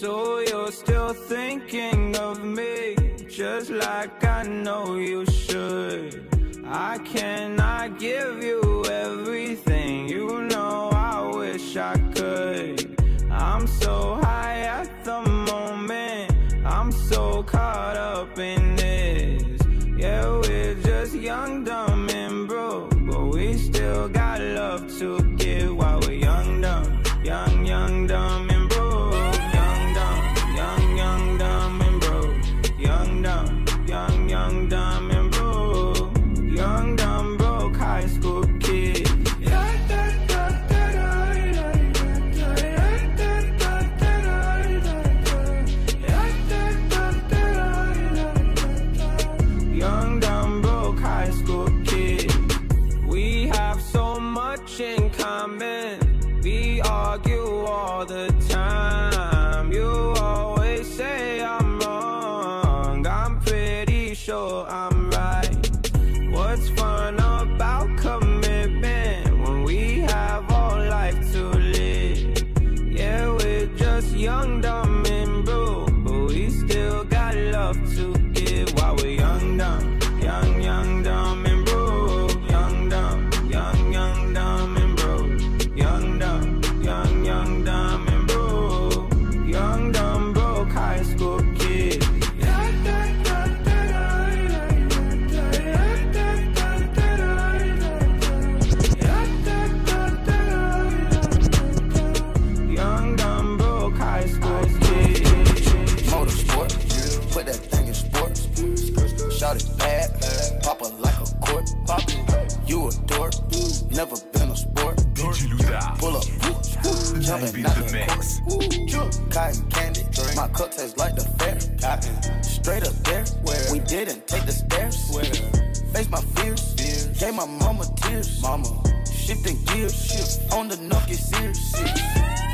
So you're still thinking of me Just like I know you should. I cannot give you everything You know I wish I could. I'm so high at the moment I'm so caught up in this. Yeah, we're just young, dumb, and broke But we still got love to poppin'. You a dork, never been a sport. Pull up, jumping out the mix. Cotton candy, my cup tastes like the fair. Cotton, straight up there. Where? We didn't take the stairs. Where? Face my fears, fears. gave my mama tears. Mama, shifting gears, shift on the nucky six.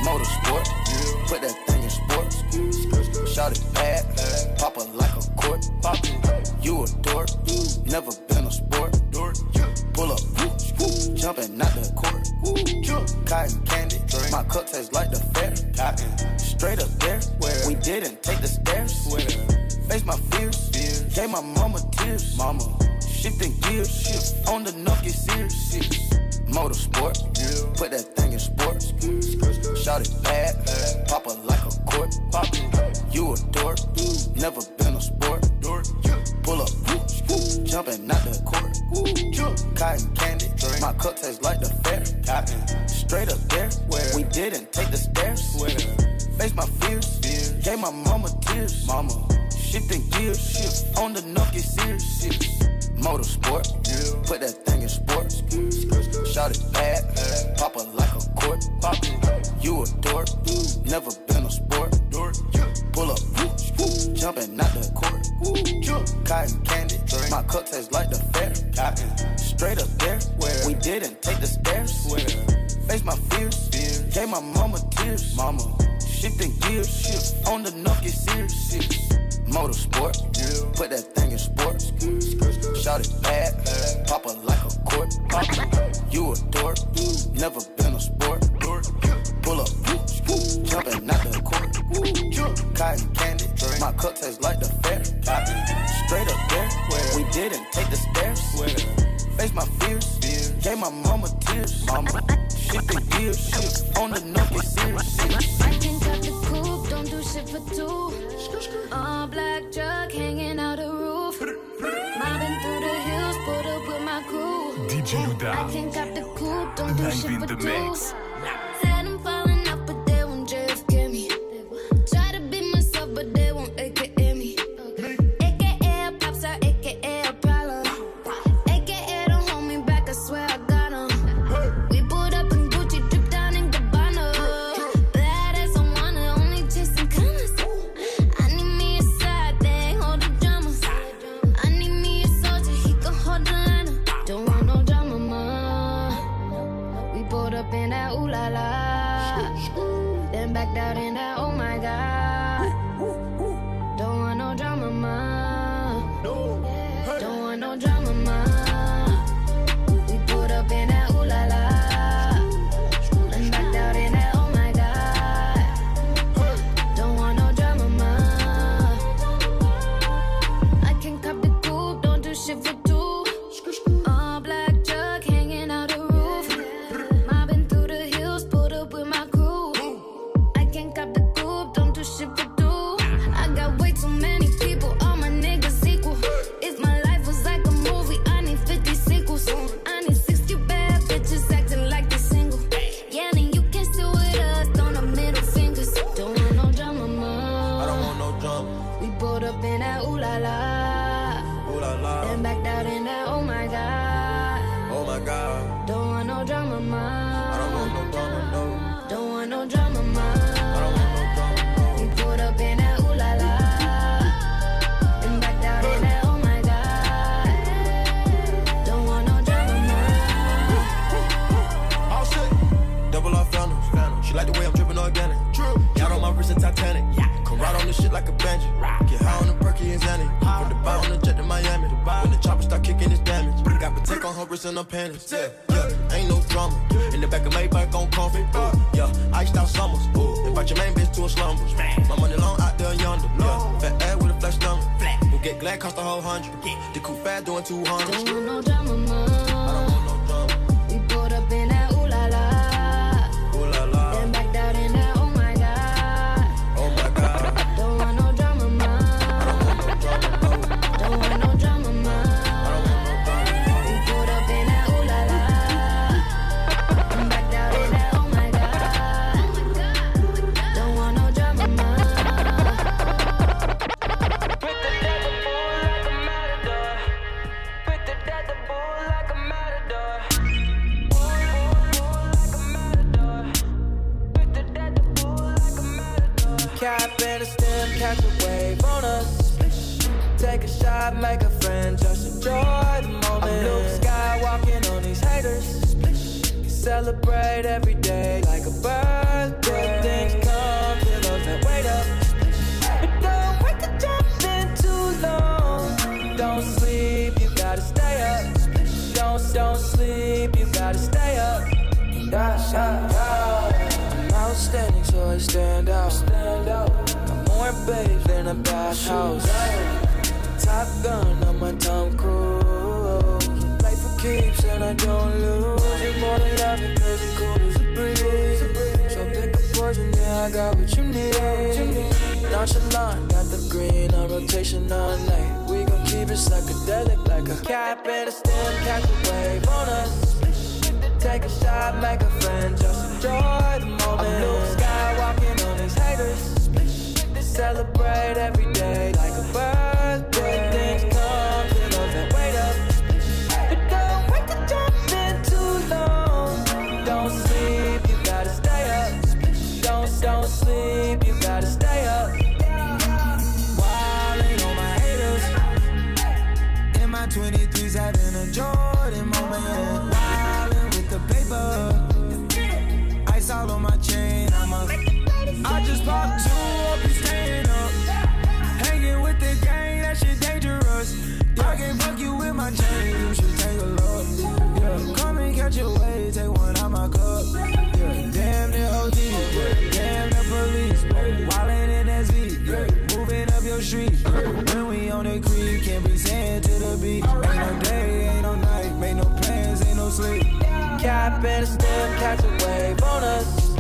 Motorsport, yeah. put that thing in sports. Shot it bad, pop like a court. Pop it. You a Tastes like the fair. Straight up there, where we didn't take the Gave my mama tears. Mama, shit the gear, shit on the nook, serious. I can cut the coupe, don't do shit for two. All black jug hanging out the roof. Mobbing through the hills, put up with my crew. DJ Louda. I can cut the coupe, don't do shit for two. Like the way I'm dripping organic. True. Got on my wrist a Titanic. Yeah. Come ride on this shit like a banjo. Rock. Get high on the Perky and Xanny. From the bar on the jet to Miami. When the chopper start kicking, it's damage. Got protect on her wrist and her panties. Yeah. yeah. Ain't no drama. In the back of my bike on comfy. Uh, yeah. Iced out summers. Ooh. Invite your main bitch to a slumber. My money long out there yonder. Yeah. Fat ass with a flat stomach. Flat. We'll get glad cost a whole hundred. Yeah. The coupe fat doing 200. Ain't no drama, Celebrate every day like a birthday. Things come to those that wait up. But don't wait to jump in too long. Don't sleep, you gotta stay up. Don't, don't sleep, you gotta stay up. Yeah, yeah, yeah. I'm outstanding, so I stand out. Stand out. Got more babes than a bathhouse. Top gun on my Tom Cruise. Play for keeps and I don't lose. I got what you need. Nonchalant, got the green on rotation all night. We gon' keep it psychedelic like a cap and a stem, catch a wave on us. Take a shot, make a friend, just enjoy the moment. I'm Luke Skywalking on these haters. Celebrate every Cap and a stem, catch a wave on us.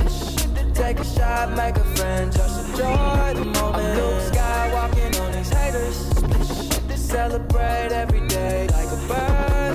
Take a shot, make a friend, just enjoy the moment. Luke Skywalking on these haters. Celebrate every day like a birthday.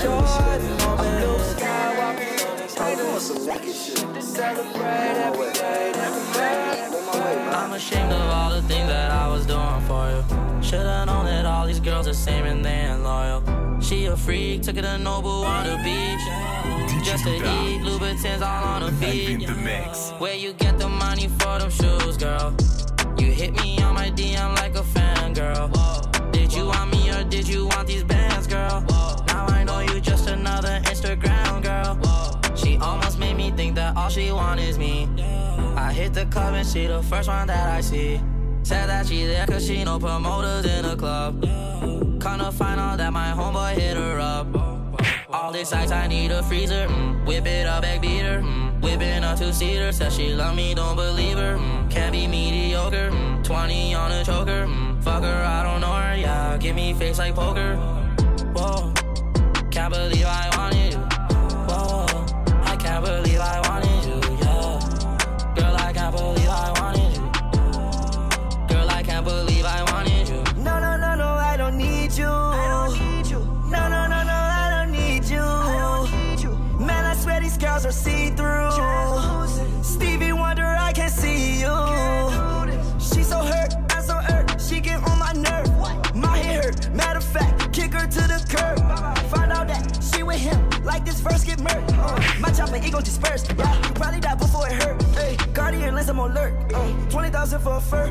Friend, just enjoy the moment. Blue sky walking on these haters. Celebrate every day, every day. I'm ashamed of all the things that I was doing for you. Should've known that all these girls are same and they ain't loyal. She a freak, took it to Nobu on the beach. Just to eat, Louboutins all on the feet. Where you get the money for them shoes, girl? You hit me on my DM like a fan, girl. Did you want me or did you want these bands, girl? Another Instagram girl. She almost made me think that all she want is me. I hit the club and she the first one that I see. Said that she there cause she know promoters in the club. Kinda find out that my homeboy hit her up. All this ice, I need a freezer. Mm. Whip it up, back beater. Mm. Whipping a two seater. Said she love me, don't believe her. Mm. Can't be mediocre. Mm. 20 on a choker. Mm. Fuck her, I don't know her. Yeah, give me face like poker. Whoa, can't believe I wanted you. Whoa, I can't believe I wanted you. Yeah, girl, I can't believe I wanted you. Girl, I can't believe I wanted you. No, no, no, no, I don't need you. Like this verse get murked. Uh, my chopper ego dispersed. Yeah, you probably die before it hurt. Hey, Guardian lens, I'm on alert. Uh, 20,000 for a fur.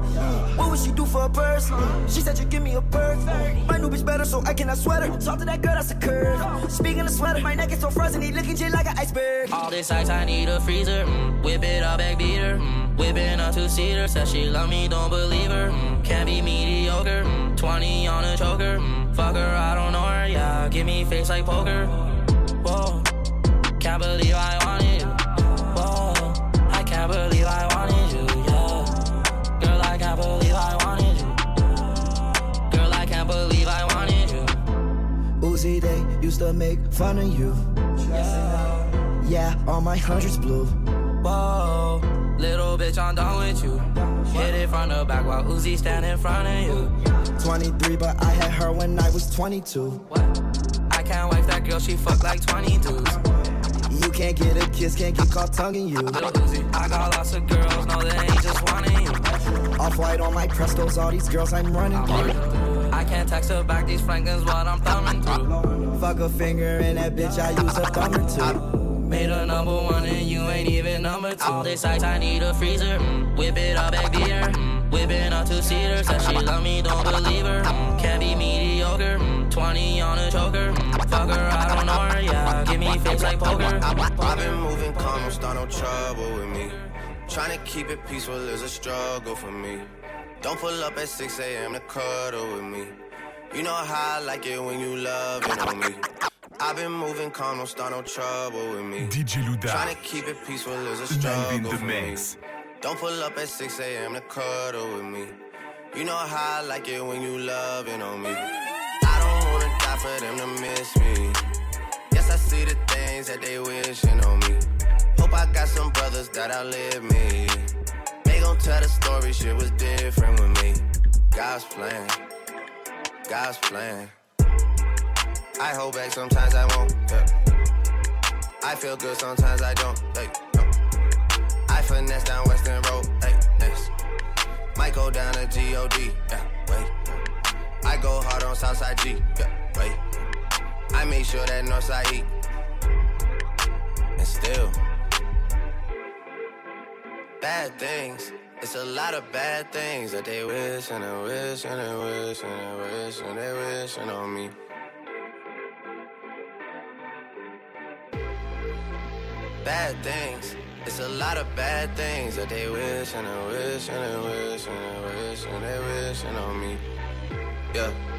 What would she do for a purse? She said you give me a purse. My new bitch better, so I cannot sweat her. Talk to that girl, that's a curve. Speaking of sweater, my neck is so frozen, he looking just like an iceberg. All this ice, I need a freezer. Mm. Whip it up, back beater. Mm. Whipping a two seater. Said she love me, don't believe her. Mm. Can't be mediocre. Mm. 20 on a choker. Mm. Fuck her, I don't know her. Yeah, give me face like poker. Whoa, can't believe I wanted you. Whoa, I can't believe I wanted you. Yeah, girl, I can't believe I wanted you. Girl, I can't believe I wanted you. Uzi, they used to make fun of you. Yeah, all my hundreds blue. Whoa, little bitch, I'm done with you. Hit it from the back while Uzi stand in front of you. 23, but I had her when I was 22. What? Girl, she fuck like 20 dudes. You can't get a kiss, can't get caught tonguing you. I got lots of girls, no, they ain't just wanting you. Off white on my Prestos, all these girls I'm running through. I can't text her back these Franklin's what I'm thumbing through. Fuck a finger in that bitch, I use a thumb or two. Made a number one and you ain't even number two. All this ice, I need a freezer. Mm. Whip it up, back beer. Mm. Whipping up two seater. Said she love me, don't believe her. Mm. Can't be mediocre. Mm. 20 on a choker. Fuck her, I don't know her. Yeah, give me face like poker. I've been moving calm, don't start no trouble with me. Trying to keep it peaceful is a struggle for me. Don't pull up at 6 a.m. to cuddle with me. You know how I like it when you love it on me. I've been moving calm, don't start no trouble with me. DJ Louda. Trying to keep it peaceful is a Live in struggle the for mix. me. Don't pull up at 6 a.m. to cuddle with me. You know how I like it when you loving on me. Die for them to miss me. Yes, I see the things that they wishing on me. Hope I got some brothers that outlive me. They gon' tell the story, shit was different with me. God's plan, God's plan. I hold back, sometimes I won't. Yeah. I feel good, sometimes I don't. Hey, no. I finesse down Weston Road. Hey, next. Might go down to G-O-D. Yeah, wait. I go hard on Southside G. Yeah, wait. I make sure that Northside eat. And still, bad things. It's a lot of bad things that they wish and they wish and they wish and they wish and they wishing on me. Bad things. It's a lot of bad things that they wish and they wish and they wish and they wish and they wishing on me. Yeah.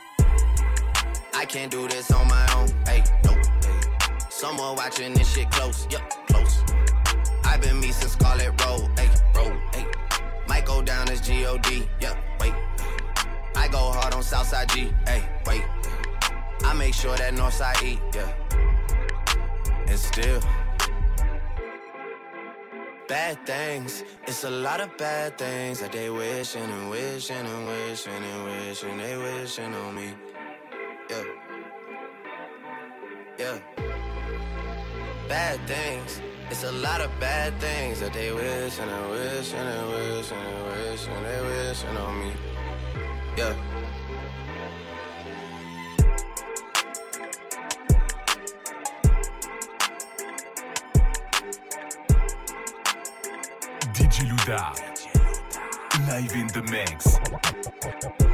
I can't do this on my own. Hey, no. Hey. Someone watching this shit close. Yup, close. I've been me since Scarlett Road. Hey, road. Hey. Might go down as G-O-D. Yup, wait. I go hard on Southside G. Hey, wait. I make sure that Northside eat. Yeah. And still. Bad things, it's a lot of bad things that they wishing and wishing and wishing and wishing they wishing on me. Yeah. Yeah. Bad things. It's a lot of bad things that they wish and they wish and they wish and they wish and they wishing on me. Yeah. DJ Louda. Live in the mix.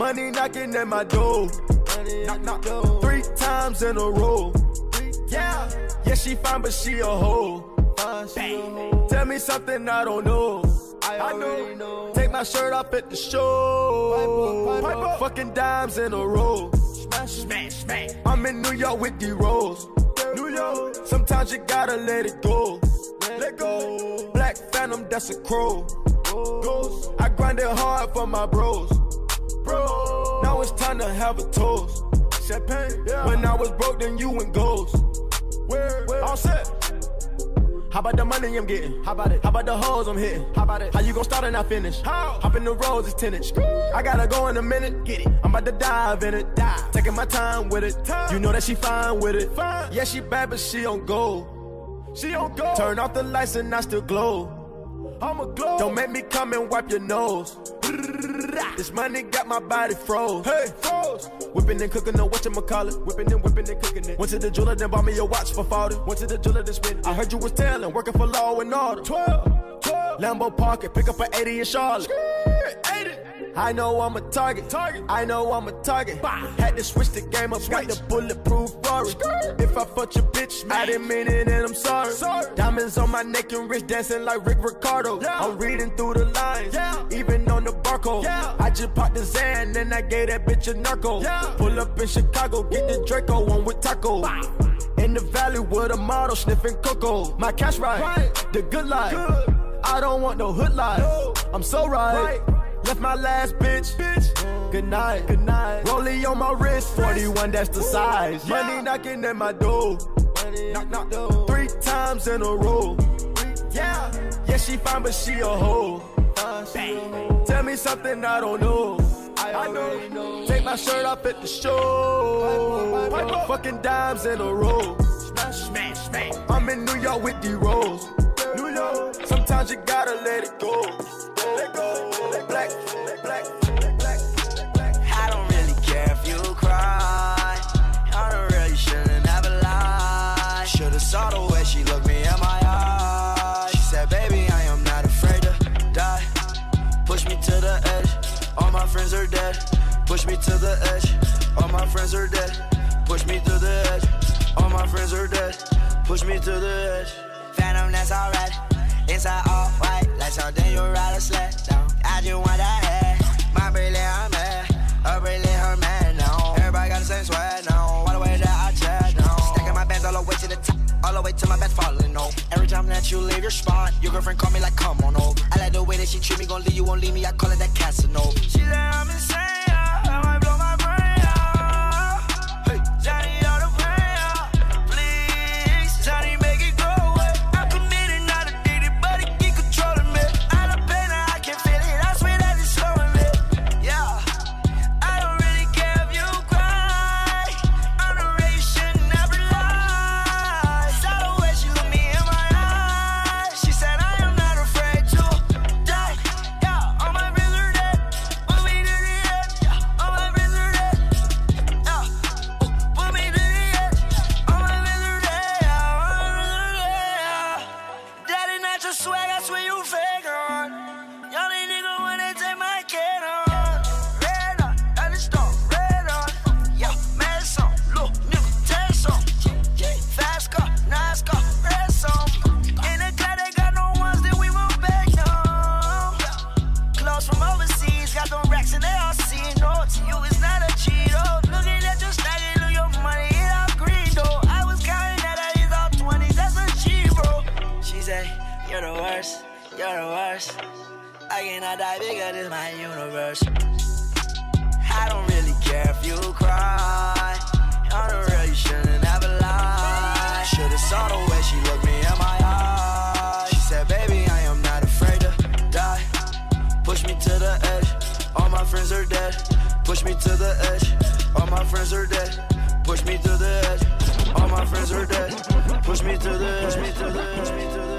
Money knocking at my door. Knock, knock, Three times in a row. Yeah, yeah, she fine, but she a hoe. Tell me something I don't know. I know. Take my shirt off at the show. Fucking dimes in a row. Smash, smash. I'm in New York with the rolls. New York. Sometimes you gotta let it go. Let go. Black phantom, that's a crow. Ghost. I it hard for my bros. Bro. Now it's time to have a toast. Champagne. Yeah. When I was broke, then you went ghost. Where? Where? All set. How about the money I'm getting? How about it? How about the hoes I'm hitting? How about it? How you gon' start and not finish? How? Hop in the roads, it's 10. I gotta go in a minute. Get it. I'm about to dive in it. Dive. Taking my time with it. Time. You know that she fine with it. Fine. Yeah, she bad, but she on go. She on go. Turn off the lights and I still glow. I'm a glow. Don't make me come and wipe your nose. This money got my body froze. Hey, froze. Whipping and cooking, no whatchamacallit. Whipping and whipping and cooking it. Went to the jeweler, then bought me a watch for 40. Went to the jeweler, then spent. I heard you was tailing, working for law and order. 12, 12. Lambo Parker, pick up an 80 in Charlotte. 80. I know I'm a target. target. I know I'm a target. Bah. Had to switch the game up, got the bulletproof Rory. If I fuck your bitch, I didn't mean it and I'm sorry. sorry. Diamonds on my neck and wrist dancing like Rick Ricardo. Yeah. I'm reading through the lines, yeah. even on the barcode. Yeah. I just popped the Zan and I gave that bitch a narco. Yeah. Pull up in Chicago, get the Draco on with taco. Bah. In the valley with a model sniffing cocoa. My cash right, right. the good life. Good. I don't want no hood life. No. I'm so right. right. Left my last bitch. bitch. Good night. Good night. Rollie on my wrist. 41, that's the size. Yeah. Money knocking at my door. Knock, knock, door. Three times in a row. Yeah. Yeah, she fine, but she a hoe. Tell me something I don't know. I, I know. know. Take my shirt off at the show. Fucking dimes in a row. Smash, smash. smash. I'm in New York with the rolls. New York. Sometimes you gotta let it go. Let go. Black, black, black, friends are dead. Push me to the edge. All my friends are dead. Push me to the edge. Phantom, that's alright. Inside all white, like something you ride a sled down. I just want that head. My bracelet, I'm mad. Her bracelet, her man now. Everybody got the same sweat now. All the way that I chat now. Stacking my bands all the way to the top. All the way to my bed falling over. Every time that you leave your spot, your girlfriend call me like, come on over. I like the way that she treat me, gon' leave you, won't leave me. I call it that Casanova. She said I'm insane. Push me to the edge. All my friends are dead. Push me to the edge. All my friends are dead. Push me to the. Push me to the. Push me to the.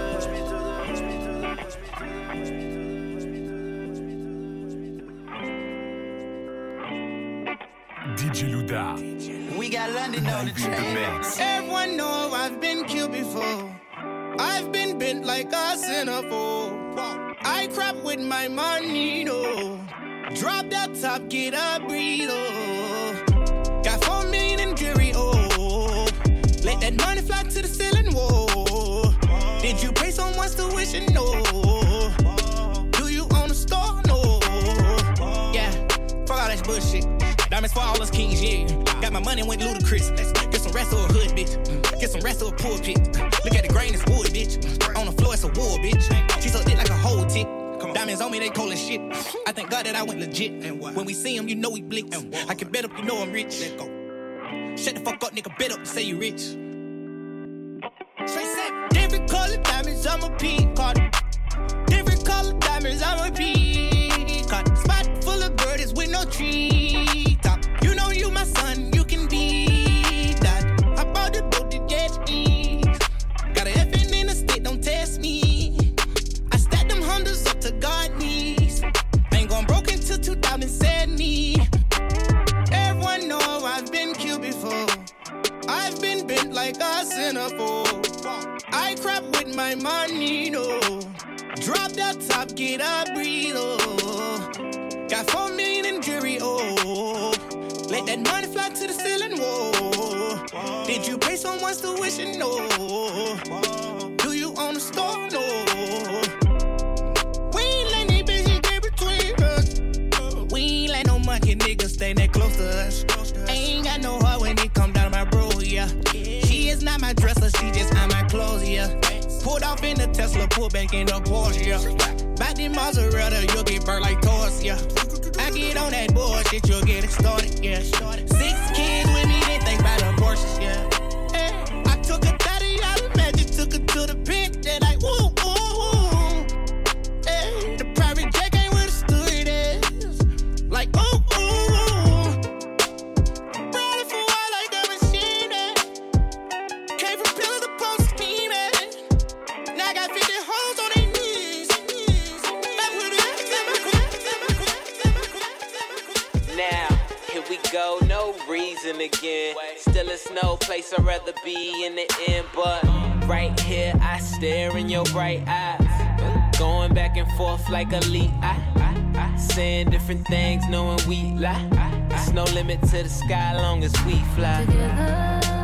DJ Louda. We got London on the track. Everyone know I've been killed before. I've been bent like a centerfold. I crap with my money, no. Drop that top, get up real. Got fun in and curry oh. Let that money fly to the ceiling, woah. Did you pay some rest of a store, no? Yeah. Fuck all like bullshit. Diamonds for all his kings, yeah. Got my money went loot Get some rest some wrestle hood, bitch. Get some rest, or a pulpit. Look at the grain, it's wood, bitch. On the floor, it's a wood, bitch. She so thick diamonds on me, they cold as shit. I thank God that I went legit. And when we see him, you know we blitz. I can bet up, you know I'm rich. Let go. Shut the fuck up, nigga. Bet up, say you rich. Straight set. Different color diamonds, I'm a peacock. Different color diamonds, I'm a peacock. Like a centerfold. I crap with my money, no. Drop that top, get a breathe, oh. Got four million in jury, oh. Let that money fly to the ceiling, whoa. Did you pay someone someone's tuition? No. She just on my clothes, yeah. Pulled off in the Tesla, pulled back in the Porsche, yeah. Back in mozzarella, you'll get burnt like toast, yeah. I get on that bullshit, you'll get it started, yeah. Six kids with me, they think about abortions, yeah. Hey, I took a 30 out of magic, took her to the pit, they woo, woo. It's no place I'd rather be in the end, but right here I stare in your bright eyes. Going back and forth like a lead. I, I, saying different things, knowing we lie. There's no limit to the sky long as we fly. Forever,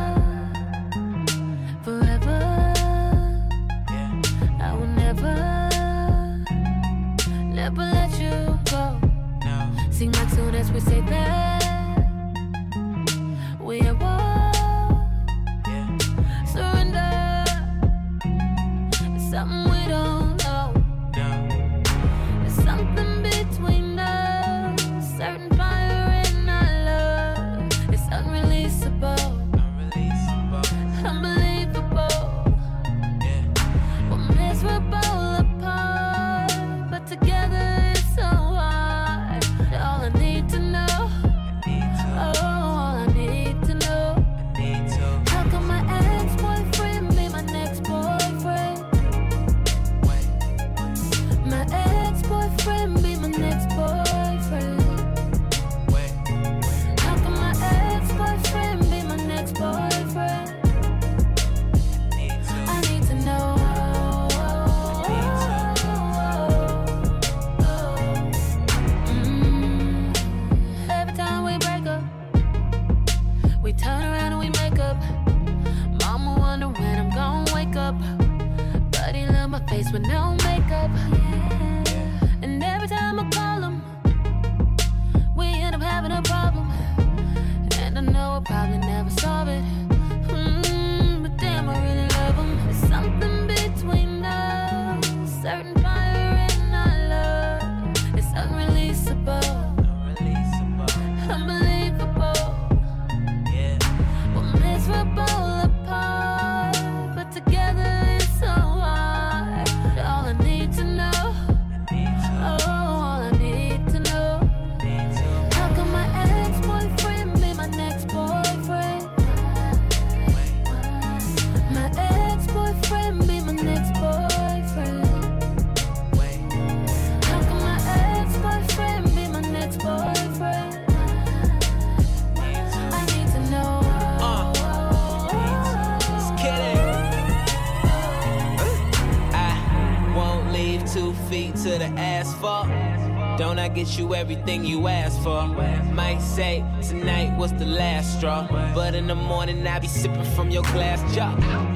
everything you asked for? Might say tonight was the last straw, but in the morning I be sipping from your glass jar.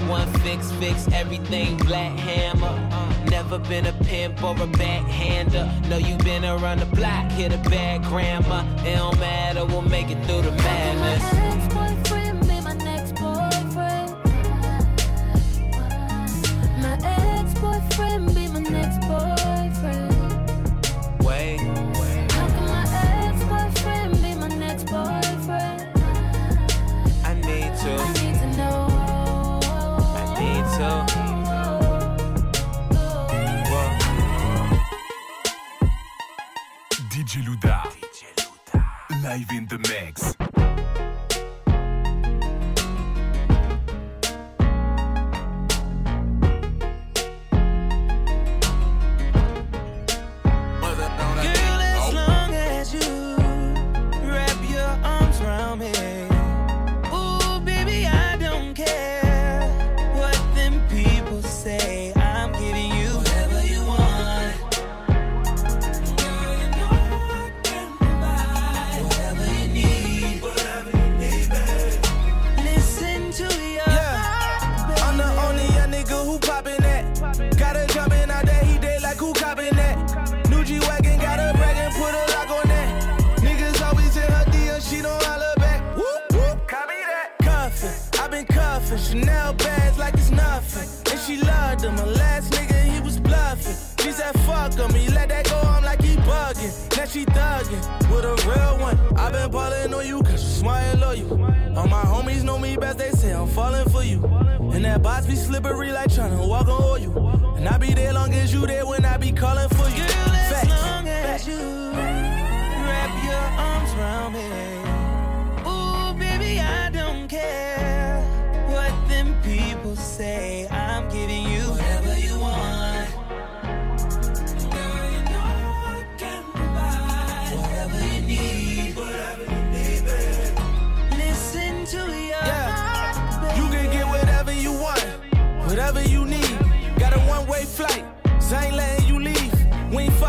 One fix, fix everything, black hammer. Never been a pimp or a backhander. Know you been around the block, hit a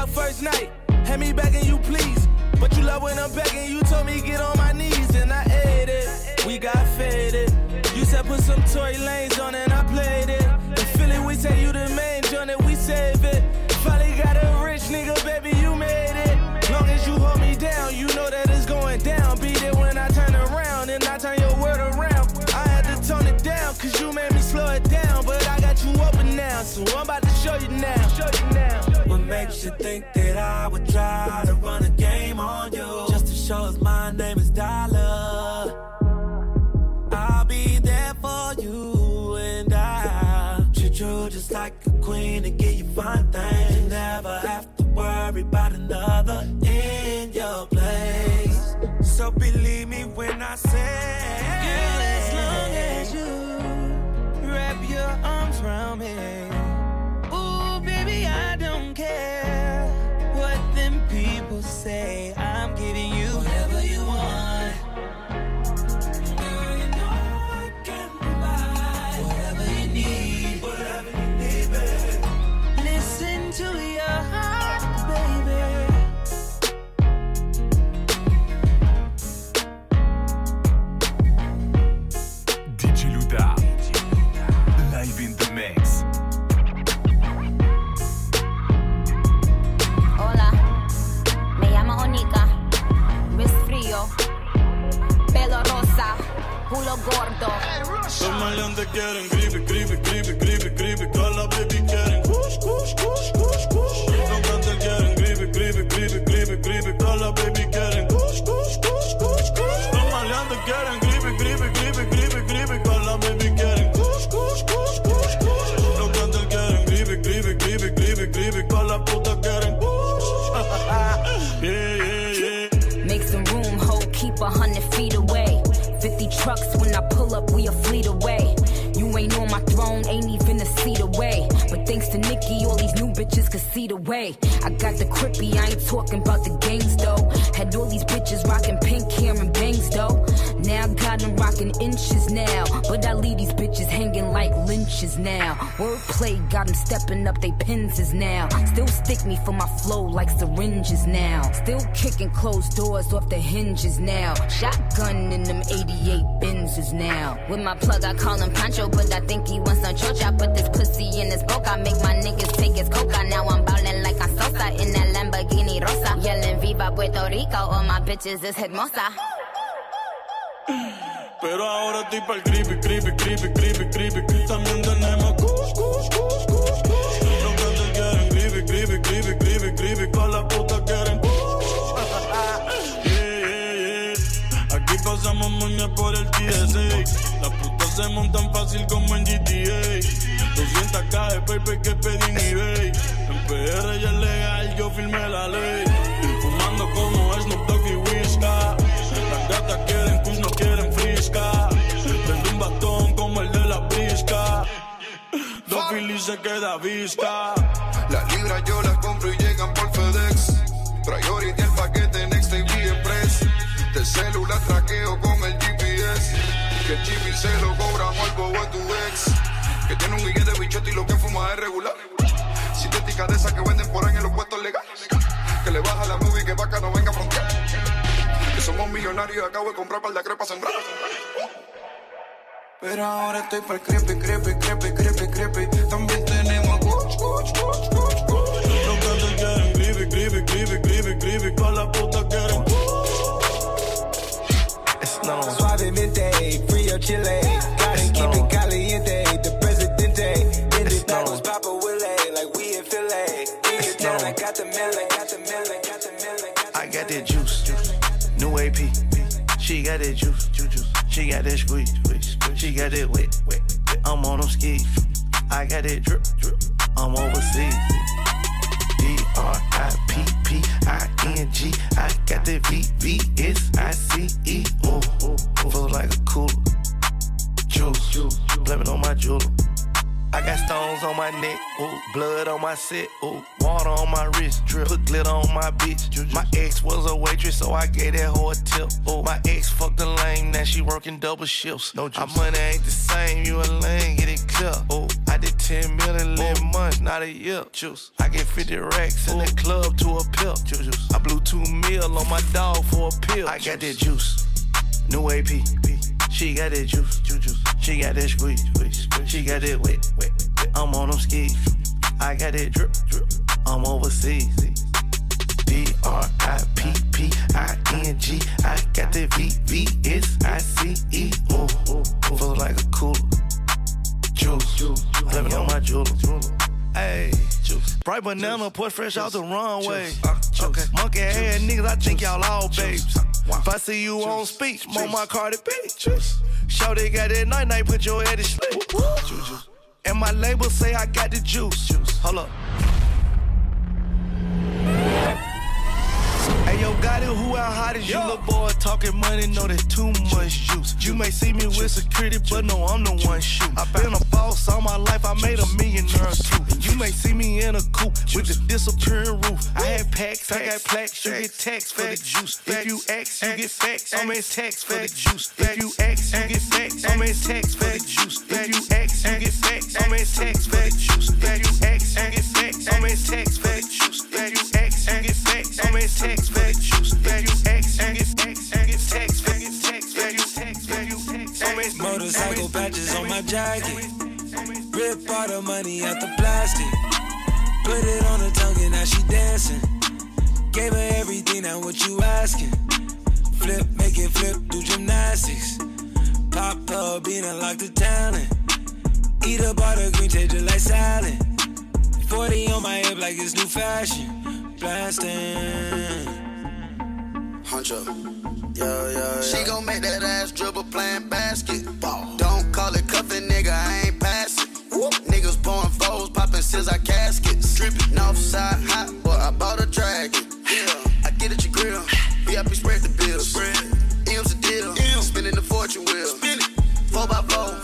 Fuck first night, had me begging you please. But you love when I'm begging, you told me get on my knees, and I ate it. We got faded. You said put some Tory Lanez on and I played it. In Philly, we say you the main joint and we save it. Finally got a rich nigga, baby, you made it. Long as you hold me down, you know that it's going down. Be there when I turn around and I turn your word around. I had to tone it down, cause you made me slow it down. But I got you open now, so I'm about to show you now. Show you now. Makes you think that I would try to run a game on you? Just to show us my name is Dollar. I'll be there for you and I treat you just like a queen and give you fun things. You never have to worry about another in your place. So believe me when I say, Girl, as long as you wrap your arms around me. Care what them people say. Quieren gripe, gripe, gripe, gripe, bitches could see the way. I got the krippy, I ain't talking about the gangs though. Had all these bitches rocking pink hair and bangs though. Now I got them rocking inches now. But I leave these bitches hanging like lynches now. Wordplay got them stepping up they penses now. Still stick me for my flow like syringes now. Still kicking closed doors off the hinges now. Shotgun in them 88 Benzes now. With my plug, I call him Pancho, but I think he wants some chocha. Put this pussy in his boca, make my niggas take his coca. Now I'm Viva Puerto Rico, all my bitches is hermosa. Pero ahora estoy pa'l creepy, creepy, creepy, creepy, creepy. También tenemos kush, kush, kush, kush, kush. Los cantantes quieren creepy, creepy, creepy, creepy, creepy. Todas las putas quieren kush. Yeah, yeah, yeah. Aquí pasamos moña por el TSA. Las putas se montan fácil como en GTA. 200k de paper que pedí en eBay. En PR ya es legal, yo firmé la ley. fresca, quieren kush, no quieren frisca. Prende un bastón como el de la prisca. Dos Philly se queda visca. Las libras yo las compro y llegan por FedEx. Priority el paquete Next y Express. Del celular traqueo con el GPS. Que el se lo cobra a al bobo a tu ex. Que tiene un guille de bichote y lo que fuma es regular. Sintética de esas que venden por ahí en los puestos legales. Que le baja la movie que vaca no venga pronto. Somos millonarios y acabo de comprar par de crepas sembrar. Pero ahora estoy para el crepe, crepe, crepe, crepe, crepe. También tenemos coach, coach, coach, coach, coach. Los que quieren gribe, gribe, gribe, gribe, gribe. Con la puta quieren. Suavemente, frío chile. Gotta keep it caliente. The presidente. In the back was Papa Willie. Like we in Philly. In your town, I got the million, got the million, got the million. I got that juice, new AP. She got that juice, juice. She got that squeeze. She got that wet, wet. I'm on them skis. I got that drip, drip. I'm overseas. D R I P P I N G. I got that V V S I C E. Ooh, feel like a cooler. Juice, blaming on my jeweler. I got stones on my neck, ooh, blood on my set, ooh, water on my wrist, drip, put glitter on my bitch. My ex was a waitress, so I gave that hoe a tip. Ooh, my ex fucked a lame, now she working double shifts. No juice. Our money ain't the same, you a lame, get it clear. Ooh, I did 10 million in months, not a year. Juice. I get 50 racks in the club to a pill. Juice. I blew two mil on my dog for a pill. I got that juice, new AP. She got that juice, juice, juice. She got that squeeze. She got that wet, wet, wet. I'm on them skis. I got that drip, drip. I'm overseas. D R I P P I N G. I got that V V S I C E. Ooh, ooh, feel like a cooler. Juice, blaming on my jeweler. Hey, juice. Bright banana, put fresh out the runway. Okay, monkey head niggas, I think y'all all babes. If I see you on speech, I'm on my Cardi B. Show they got that night night, put your head in sleep. And my label say I got the juice. Hold up. Hey yo, got it, who out hot as you? Little boy talking money, know that too much juice. You may see me with security, but no, I'm the one shooting. I been a boss all my life, I made a millionaire too. You may see me in a coupe with the disappearing roof. I had packs, I got plaques, you get taxed for the juice. If you ask, you get facts, I'm in tax for the juice. If you ask, you get facts, I'm in tax for the juice. If you ask, you get facts, I'm in tax for the juice. If you ask, you get facts, I'm in tax for the juice. If you ask, you get facts, I'm in tax for the juice. Get facts, Motorcycle patches on my jacket. Rip all the money out the plastic. Put it on her tongue and now she dancing. Gave her everything, now what you asking? Flip, make it flip, do gymnastics. Pop her bean, unlock the talent. Eat up all the green, taste it like salad. 40 on my hip like it's new fashion. Blasting. Huncho. Yeah, yeah, yeah. She gon' make that ass dribble playing basketball. Don't call it cuffin', nigga, I ain't passing. Niggas pouring foes, popping scissor caskets. Drippin' off side hot, boy, I bought a dragon. Yeah, I get at your grill. VIP spread the bill. Spread. M's a deal. Spinning the fortune wheel. Spin it. Four by four,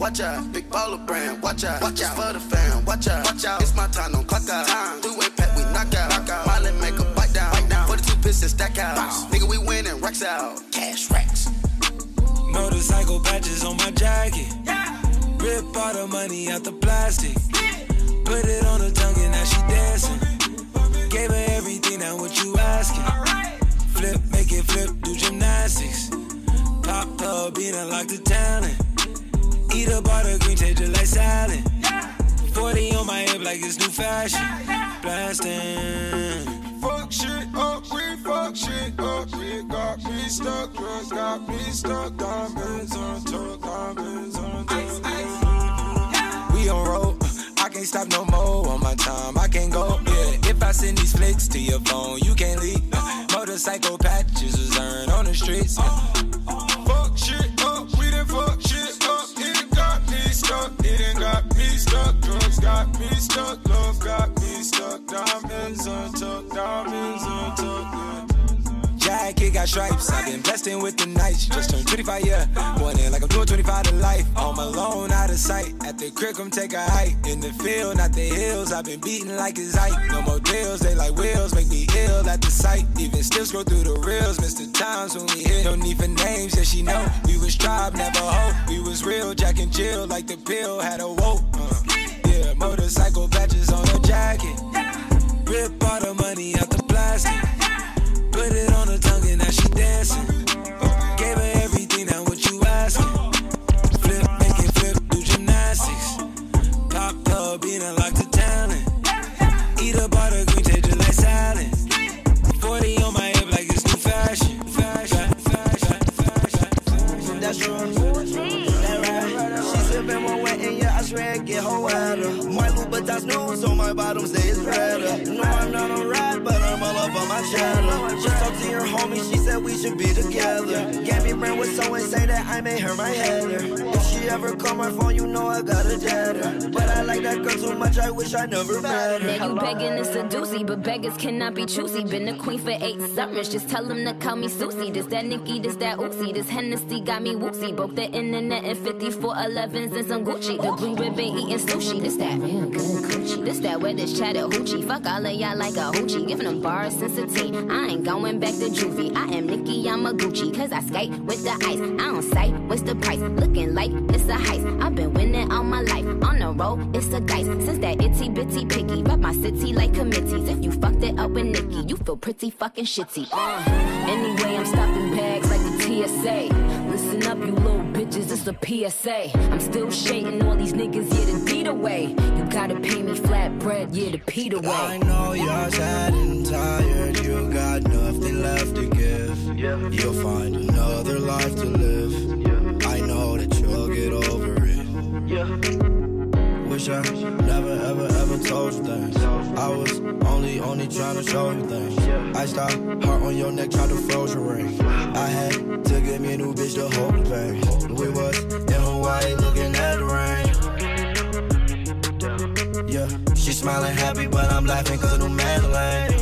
Watch out, watch out, big baller brand. Watch out, watch out for the fam. Watch out, watch out. It's my time, don't clock out. Time. Two way pack, we knock out. Knock out. Miley make a bite down. Bite down. 42 pistons stack out. Nigga, we winning, racks out. Cash racks. Motorcycle patches on my jacket. Yeah. Rip all the money out the plastic. Put it on her tongue and now she dancing. Gave her everything, now what you asking? Flip, make it flip, do gymnastics. Pop her bean, unlock the talent. Eat up all the green, taste it like salad. 40 on my hip like it's new fashion. Blasting. Fuck shit up, we fuck shit up. We got me stuck, drugs got me stuck. Diamonds on top, diamonds on top. We on road. I can't stop no more on my time. I can't go. Yeah, if I send these flicks to your phone, you can't leave. Motorcycle patches is earned on the streets. Fuck shit stuck, it done got me stuck. Drugs got me stuck, love got me stuck. Diamonds on top, diamonds on top. Yeah. kid got stripes. I've been blessed with the nights. She just turned 25, yeah. Going in like I'm doing 25 to life. Home alone, out of sight. At the crib, come take a hike. In the field, not the hills. I've been beating like it's height. No more deals, they like wheels. Make me ill at the sight. Even still scroll through the reels. Mr. Times when we hit. No need for names, yeah, she know. We was tribe, never hope. We was real, Jack and Jill. Like the pill, had a woke. Uh, yeah, motorcycle patches on her jacket. Rip all the money out the plastic. Wetter. My Louboutins new, so my bottoms stays redder. No, I'm not a rat, but I'm all up on my cheddar. Just talked to she said we should be together. Me brand with so say that I made her my header. If she ever call my phone, you know I gotta a jetter. But I like that girl too much, I wish I never met her. Now you begging to seduce me, but beggars cannot be choosy. Been a queen for eight summers, just tell them to call me Susie. This that Nicki, this that Uzi, this Hennessy got me woozy. Broke the internet in 54 11s and some Gucci. The blue ribbon eating sushi, this that real good coochie. This that where this Chattahoochee. Fuck all of y'all like a hoochie. Giving them bars since a teen. I ain't going back to juvie. I am Nicki, I'm a Gucci. Cause I skate with the ice. I don't sight, what's the price? Looking like it's a heist. I've been winning all my life. On the road, it's a dice. Since that itty bitty picky. Rep my city like committees. If you fucked it up with Nicki, you feel pretty fucking shitty. Uh, anyway, I'm stopping bags like the TSA. Listen up, you little bitches, it's a PSA. I'm still shading all these niggas, yeah, the deed away. You gotta pay me flat bread, yeah, the Pete away. I know you're sad and tired, you got nothing left to give. You'll find another life to live. I know that you'll get over it. Wish never ever ever told you things. I was only only trying to show you things. I stopped heart on your neck, tried to froze your ring. I had to get me a new bitch to hold the pain. We was in Hawaii looking at the rain. Yeah, she smiling happy, but I'm laughing cause new Madeline.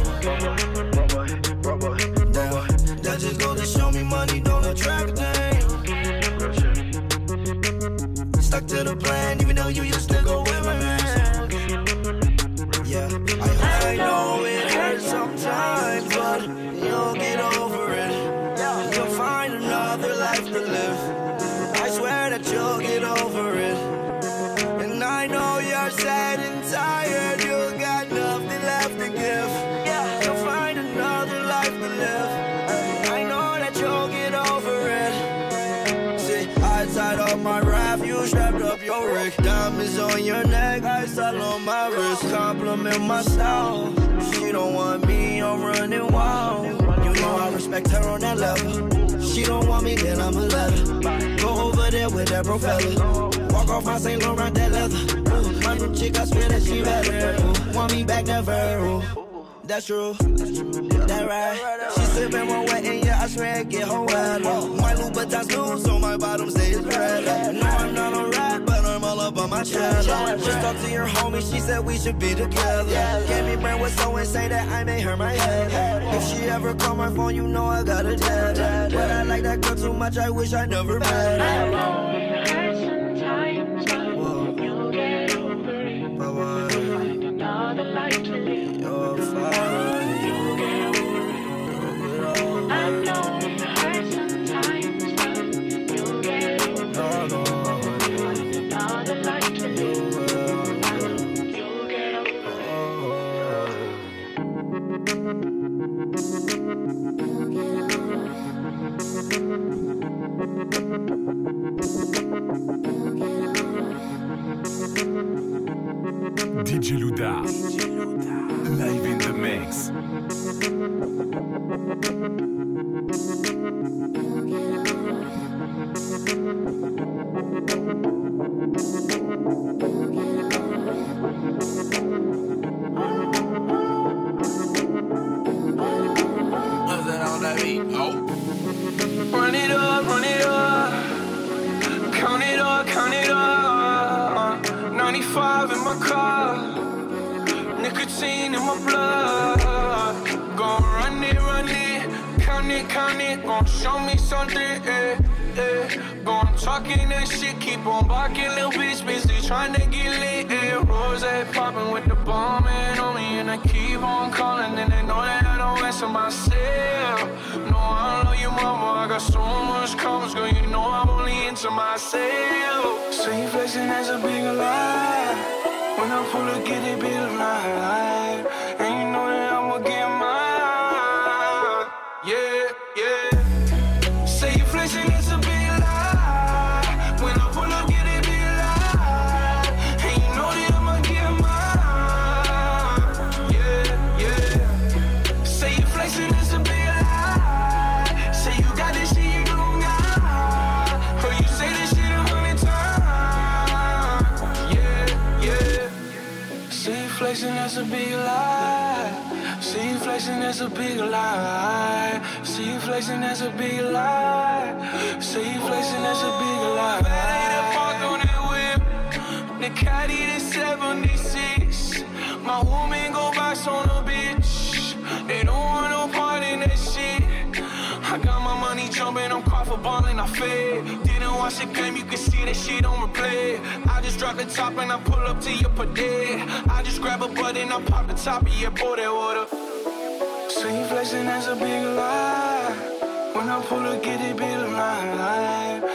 Damn, that just go to show me money don't attract a thing. Stuck to the plan, even though you used to sometimes, you'll get over it. You'll find another life to live. I swear that you'll get over it. And I know you're sad and tired, you got nothing left to give. You'll find another life to live. I know that you'll get over it. See, I tied up my raft, you strapped up your rig. Diamonds on your neck, all on my wrist. Compliment my style. She don't want me, I'm running respect her on that level. She don't want me, then I'ma let her. Go over there with that bro fella. Walk off my St. Laurent, that leather. Ooh, my new chick, I swear that she better. Ooh, want me back, never. Ooh. That's true. That right. She sippin' one wet and yeah, I swear it get her wetter. My Louboutins new, so my bottom stays red. No, my chest. Just talked to your homie, she said we should be together. Gave me brand with so insane that I made her my head. If she ever call my phone, you know I got a dead. But I like that girl too much, I wish I never met her. DJ top and I pull up to your pader. I just grab a button, I pop the top of your that water. So you flexing, that's a big lie. When I pull up, get it big lie. And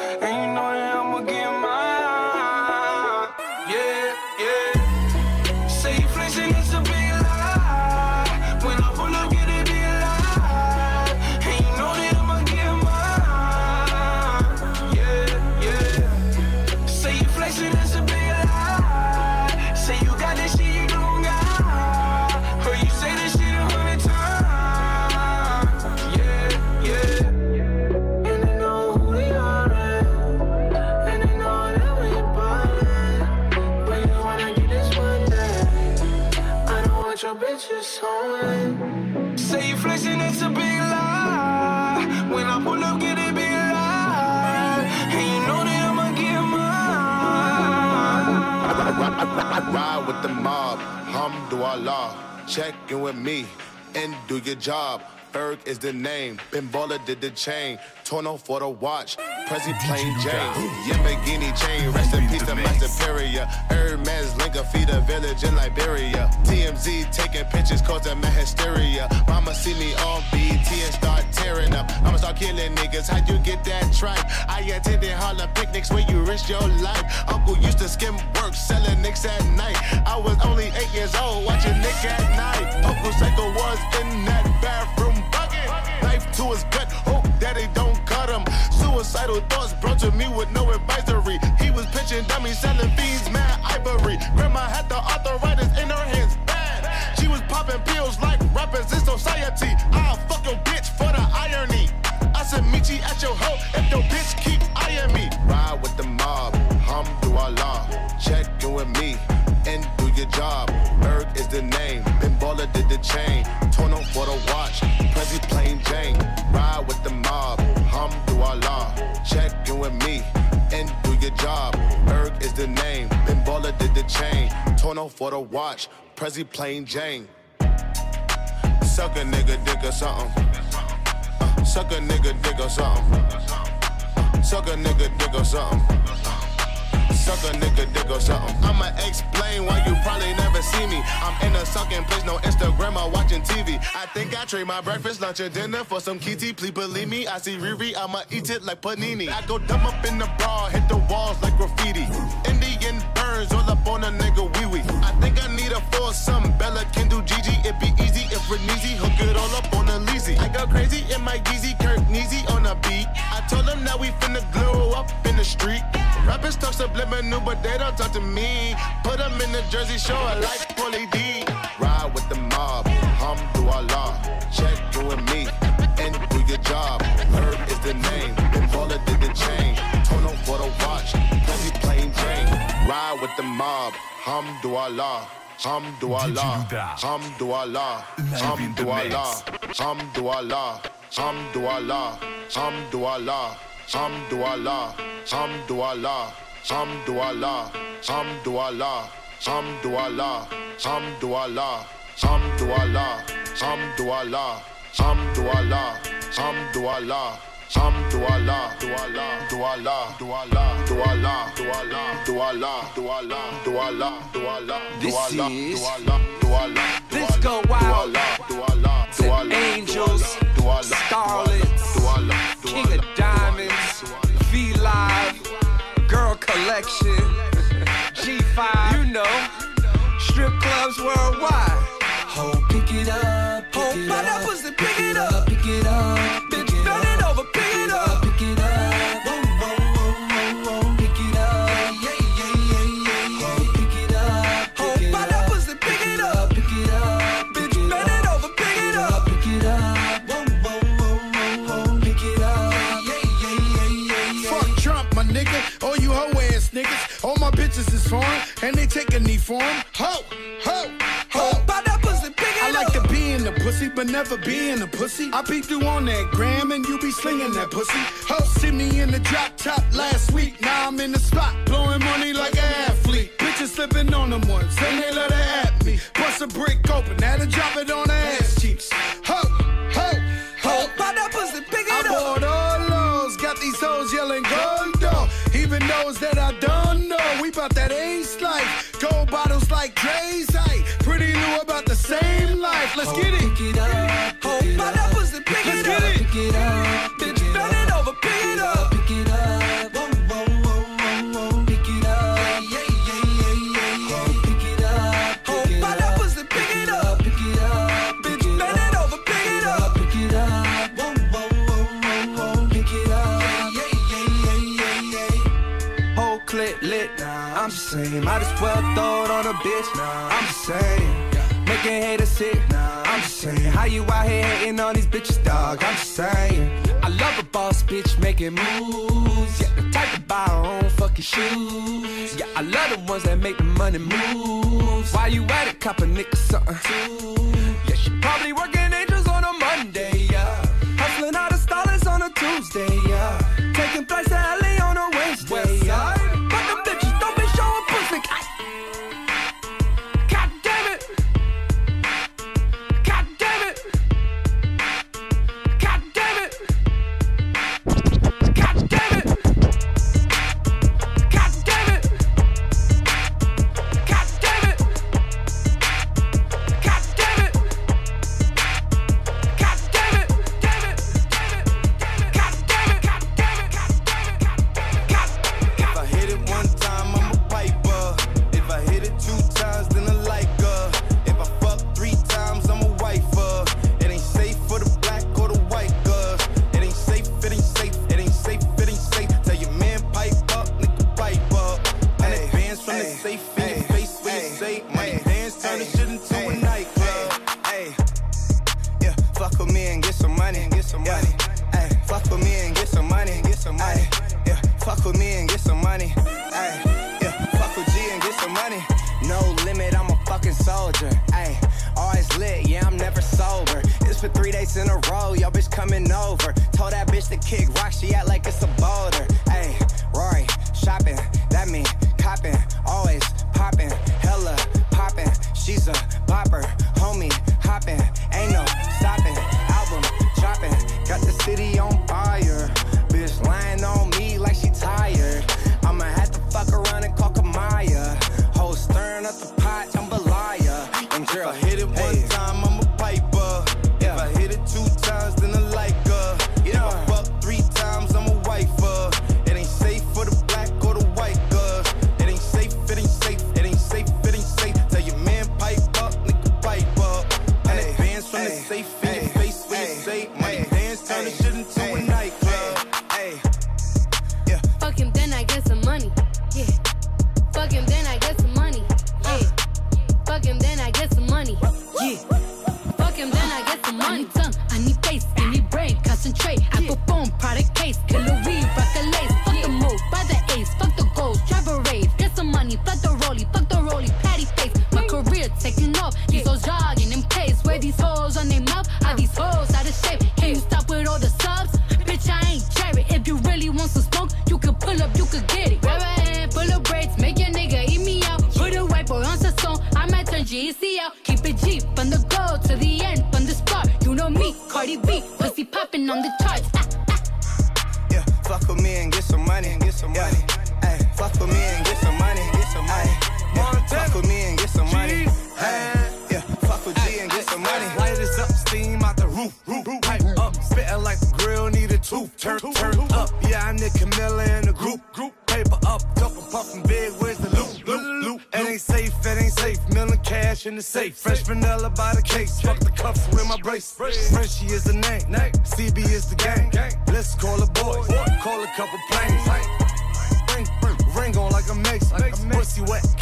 bitches on. Say you flexing, it's a big lie. When I pull up, get it big lie. And you know that I'ma get mine. Ride with the mob, Hamdulillah. Check in with me and do your job. Ferg is the name. Ben Baller did the chain. Tourneau for the watch. Prezi plain Jane. Yamagini chain. Rest in superior. Hermes Linka feed a village in Liberia. TMZ taking pictures causing my hysteria. Mama see me on BT and start tearing up. I'ma start killing niggas. How'd you get that tripe? I attended Harlem picnics where you risk your life. Uncle used to skim work, selling nicks at night. I was only eight years old, watching Nick at Nite. Uncle Psycho was in that bathroom bucket. Knife to his gut, hope Suicidal thoughts brought to me with no advisory. He was pitching dummies, selling fiends, mad ivory. Grandma had the arthritis in her hands, bad. She was popping pills like rappers in society. I'll fuck your bitch for the irony. I said, meet you at your hoe if your bitch keep eyeing me. Ride with the mob, Hamdulillah. Check in with me and do your job. Ferg is the name. Ben Baller did the chain. Tourneau for the watch. Prezi plain Jane. Ride with the Hamdulillah. Check in with me and do your job. Ferg is the name. Ben Baller did the chain. Tourneau for the watch. Prezi plain Jane. Suck a nigga dick or something. Uh, suck a nigga dick or something. Uh, suck a nigga dick or something. Suck a nigga dick or something. I'ma explain why you probably never see me. I'm in a sunken place, no Instagram or watching TV. I think I trade my breakfast, lunch, and dinner for some kitty. Please believe me, I see Riri, I'ma eat it like panini. I go dumb up in the bra, hit the walls like graffiti. Indian burns all up on a nigga wee wee. I think I need a foursome. Bella can do Gigi, it be easy if Renezi hook it all up on a leasy. I go crazy in my Yeezy, Neezy on a beat. I told them that we finna glow up in the street. Rappers talk subliminal, but they don't talk to me. Put them in the Jersey Shore like Pauly D. Ride with the mob, Hamdulillah. Check in with me and do your job. Herb is the name, Baller did the chain. Turn on for the watch, Prezi plain Jane. Ride with the mob, Hamdulillah. Hamdulillah, Hamdulillah, Hamdulillah, Hamdulillah, Hamdulillah, Hamdulillah, Hamdulillah, Hamdulillah, Allah, Hamdulillah, Hamdulillah, Hamdulillah, Hamdulillah, Hamdulillah, Allah, Sam Duala, Duala, Duala, Duala, Duala, Duala, Duala, Duala, Duala, Duala, This is Duala, Duala, Let's go wild. Duala, Duala, Angels love, Starlet, love, King of Diamonds, V Live, Girl Collection, G5, you know, strip clubs worldwide. Ho, pick it up, pick Ho, it up. form. Ho, ho, ho. Oh, By that pussy, I like to be in the pussy, but never be in the pussy. I beat you on that gram and you be slinging that pussy. Ho, see me in the drop top last week. Now I'm in the spot, blowing money like an athlete. Bitches slipping on them ones, and they let her at me. Bust a brick open, Now to drop it on the ass cheeks. Ho, let's get it. up, my pussy, pick it up. Get. Pick it up. Bitch, it over, pick it up. Pick it up. Pick it up. Yeah, yeah, yeah, yeah, yeah. Pick it up. My that pussy, pick it up. Pick it up. Bitch, it over, pick it up. Pick it up. Whoa. Pick it up. Yeah, yeah, yeah, yeah, yeah. Lit. I'm well throw it on a bitch. Nah, I'm the same. Making haters sick. Nah I'm just saying, how you out here hating on these bitches, dog? I'm just saying, I love a boss bitch making moves. Yeah, the type to buy her own fucking shoes. Yeah, I love the ones that make the money move. Why you at it, cop a nigga something?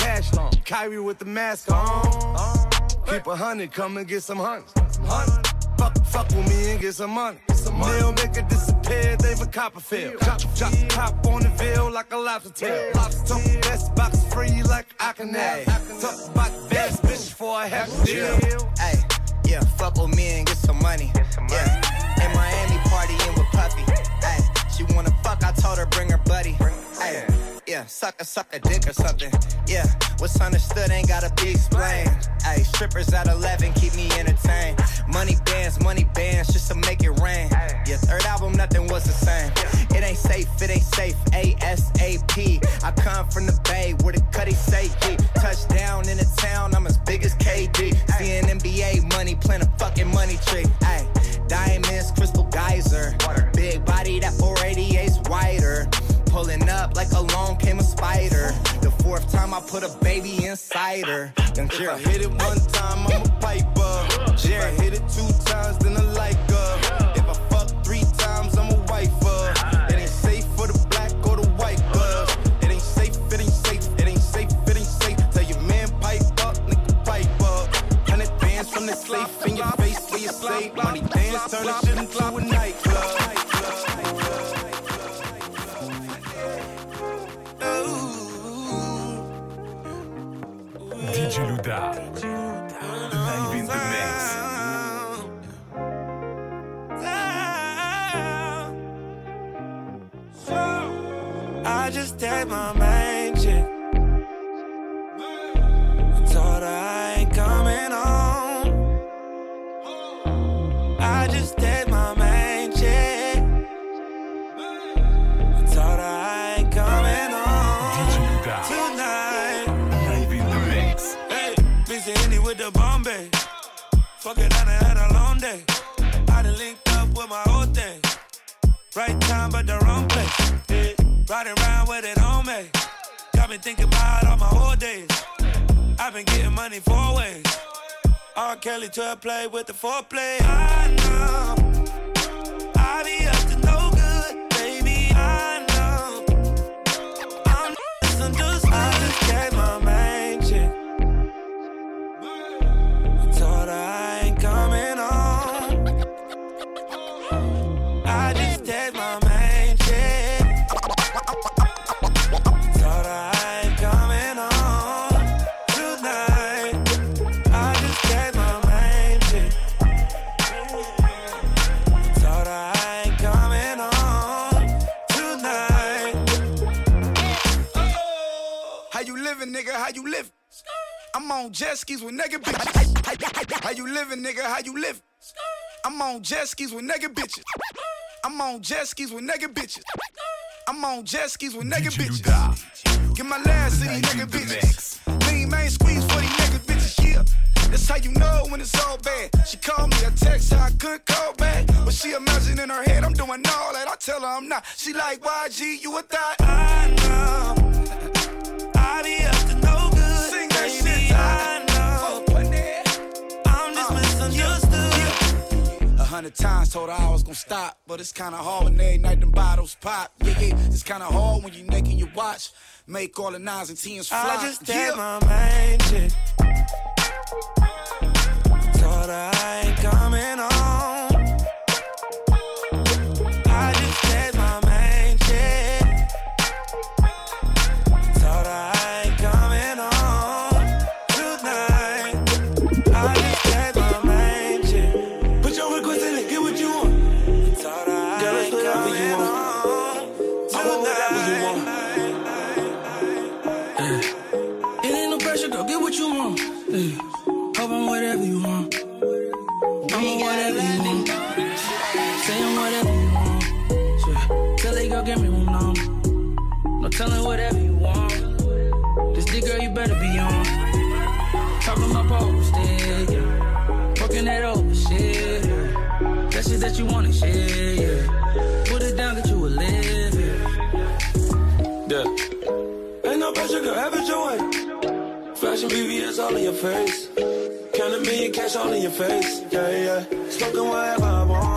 Cash on. Kyrie with the mask on. Keep a hundred, come and get some hunts. Fuck, fuck with me and get some money. They'll make it disappear, they a Copperfield. Chop, chop, pop on the veil like a lobster tail. Lobster, best box free like I can have. Talk about the best bitch for a half deal. Ay, yeah, fuck with me and get some money. Yeah, in Miami partying with Puffy. Ay, she wanna fuck, I told her bring her buddy. Ay, yeah, suck a suck a dick or something. Yeah, what's understood ain't gotta be explained. Ay, strippers at 11 keep me entertained. Money bands, money bands, just to make it rain. Yeah, third album, nothing was the same. It ain't safe, it ain't safe. ASAP. I come from the bay where the cutty say G. Touchdown in the town, I'm as big as KD. Seeing NBA money, playing a fucking money tree. Ay, diamonds, crystal geyser. Big body, that 488's wider. Pulling up like along came a spider. The fourth time I put a baby inside her. Then If I hit it one time, I'm a piper. If I hit it two times, then I like her. If I fuck three times, I'm a wifer. It ain't safe for the black or the white girl. It ain't safe, it ain't safe, it ain't safe, it ain't safe. Tell your man pipe up, nigga pipe up. Hundred bands from the safe in your face where you safe. Money dance, turn this shit into a nightclub. DJ Louda. Live in the mix. I just tagged my main with the Bombay. Fuck it, I done had a long day. I done linked up with my whole thing. Right time, but the wrong place. Yeah. Riding around with it on me. Got me thinking about all my old days. I've been getting money four ways. R. Kelly to play with the foreplay. I know. I'm on jet skis with nigga bitches. How you living, nigga? How you live? I'm on jet skis with nigga bitches. I'm on jet skis with nigga bitches. I'm on jet skis with nigga bitches. Get my last city, nigga bitches. Lean main squeeze for these nigga bitches, yeah. That's how you know when it's all bad. She called me a text, I couldn't call back. But she imagine in her head I'm doing all that. I tell her I'm not. She like, YG, you a thought? I know. I hundred times told her I was gonna stop, but it's kinda hard when every night them bottles pop. Yeah, yeah, it's kinda hard when you naked your watch. Make all the nines and tens fly. I just yeah. my main chick. Told her I ain't coming home. I just text my main chick. Told her I ain't coming home tonight. I your face. Counting me cash all in your face. Yeah, yeah. Smoking whatever I want.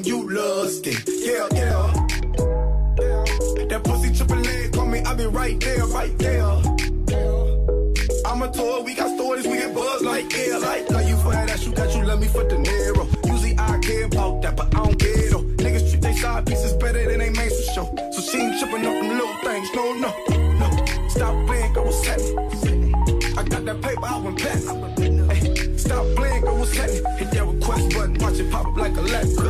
when you it Yeah, yeah. That pussy triple A, call me, I be right there, right there. I'm a tour, we got stories, we get buzz like air, yeah, like love you for that, you got you love me for the narrow. Usually I care about that, but I don't care though. Niggas treat they side pieces better than they main show. So she ain't tripping up them little things, no, no, no. Stop playing, I was happening. I got that paper, I went platinum. Stop playing, I was happening. Hit that request button, watch it pop up like a left.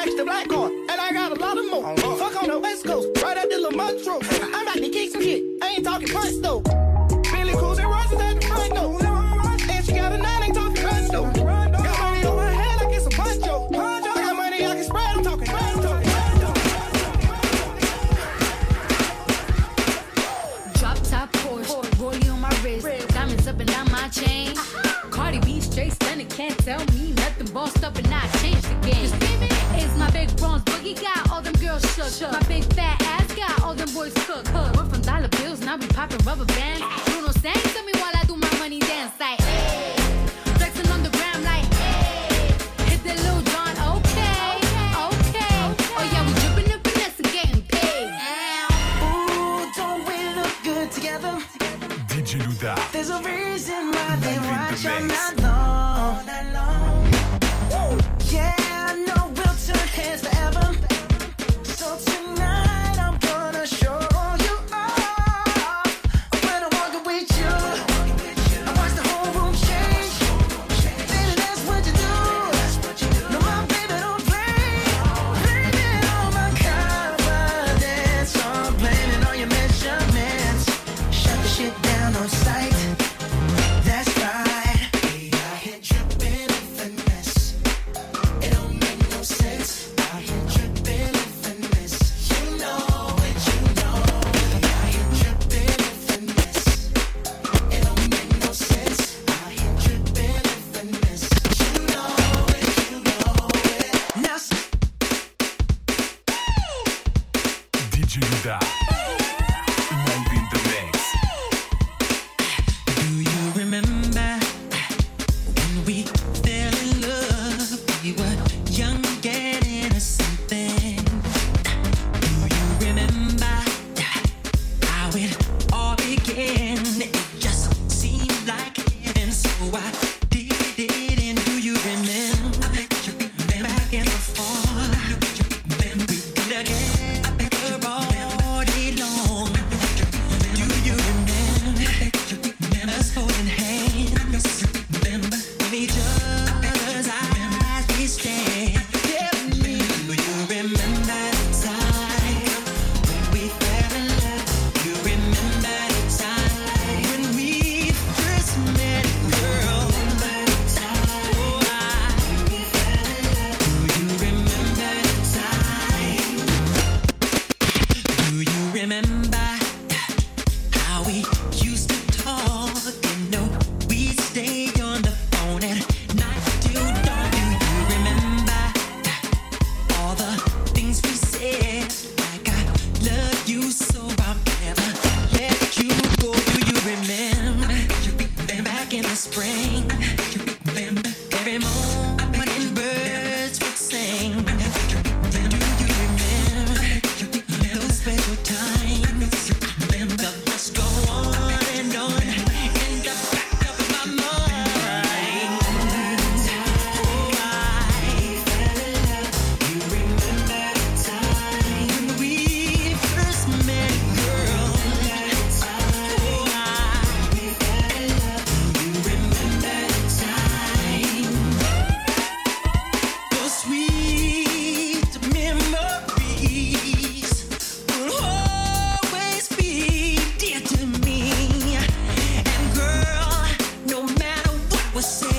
Max the Black on. My big fat ass got all them boys cooked. Cook. We're from dollar bills, now we popping rubber bands. was